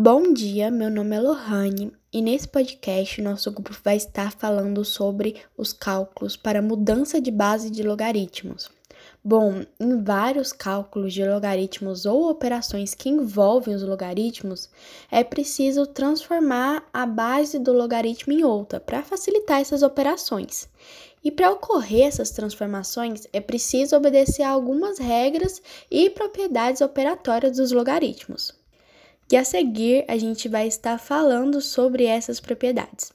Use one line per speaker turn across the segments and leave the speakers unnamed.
Bom dia, meu nome é Lohane e nesse podcast nosso grupo vai estar falando sobre os cálculos para mudança de base de logaritmos. Bom, em vários cálculos de logaritmos ou operações que envolvem os logaritmos, é preciso transformar a base do logaritmo em outra para facilitar essas operações. E para ocorrer essas transformações, é preciso obedecer a algumas regras e propriedades operatórias dos logaritmos. E a seguir, a gente vai estar falando sobre essas propriedades.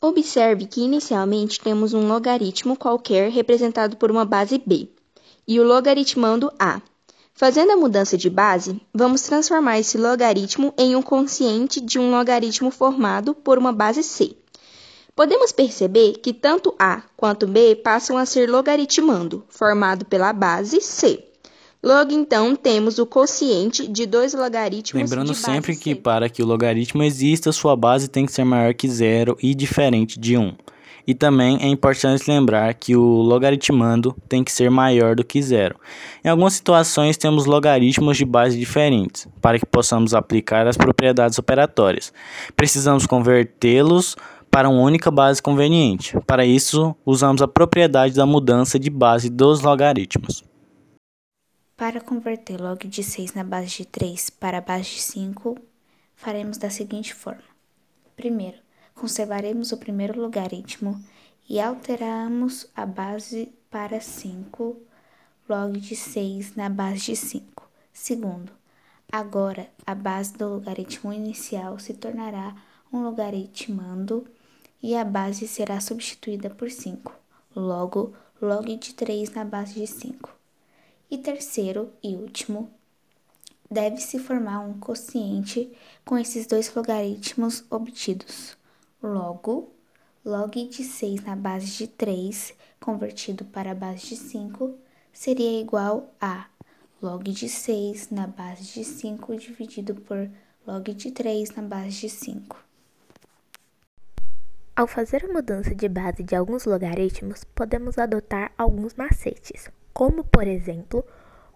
Observe que inicialmente temos um logaritmo qualquer representado por uma base b e o logaritmando a. Fazendo a mudança de base, vamos transformar esse logaritmo em um quociente de um logaritmo formado por uma base c. Podemos perceber que tanto a quanto b passam a ser logaritmando, formado pela base c. Logo, então, temos o quociente de dois logaritmos
Lembrando sempre que para que o logaritmo exista, sua base tem que ser maior que zero e diferente de 1. E também é importante lembrar que o logaritmando tem que ser maior do que zero. Em algumas situações, temos logaritmos de base diferentes, para que possamos aplicar as propriedades operatórias. Precisamos convertê-los para uma única base conveniente. Para isso, usamos a propriedade da mudança de base dos logaritmos.
Para converter log de 6 na base de 3 para a base de 5, faremos da seguinte forma. Primeiro, conservaremos o primeiro logaritmo e alteramos a base para 5, log de 6 na base de 5. Segundo, agora a base do logaritmo inicial se tornará um logaritmando e a base será substituída por 5. Logo, log de 3 na base de 5. E terceiro e último, deve-se formar um quociente com esses dois logaritmos obtidos. Logo, log de 6 na base de 3 convertido para a base de 5 seria igual a log de 6 na base de 5 dividido por log de 3 na base de 5.
Ao fazer a mudança de base de alguns logaritmos, podemos adotar alguns macetes como por exemplo,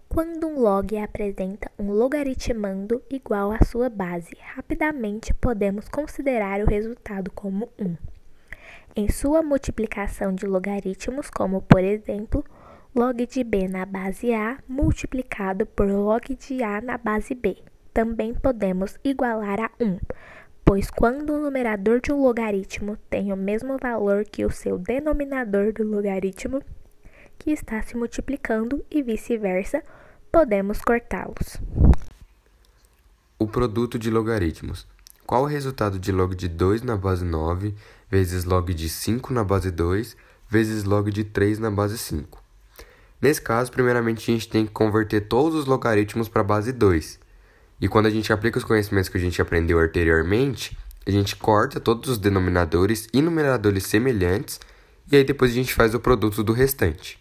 quando um log apresenta um logaritmando igual à sua base, rapidamente podemos considerar o resultado como 1. Em sua multiplicação de logaritmos, como por exemplo, log de b na base a multiplicado por log de a na base b, também podemos igualar a 1, pois quando o numerador de um logaritmo tem o mesmo valor que o seu denominador do logaritmo, que está se multiplicando e vice-versa, podemos cortá-los.
O produto de logaritmos. Qual o resultado de log de 2 na base 9 vezes log de 5 na base 2 vezes log de 3 na base 5? Nesse caso, primeiramente a gente tem que converter todos os logaritmos para a base 2. E quando a gente aplica os conhecimentos que a gente aprendeu anteriormente, a gente corta todos os denominadores e numeradores semelhantes e aí depois a gente faz o produto do restante.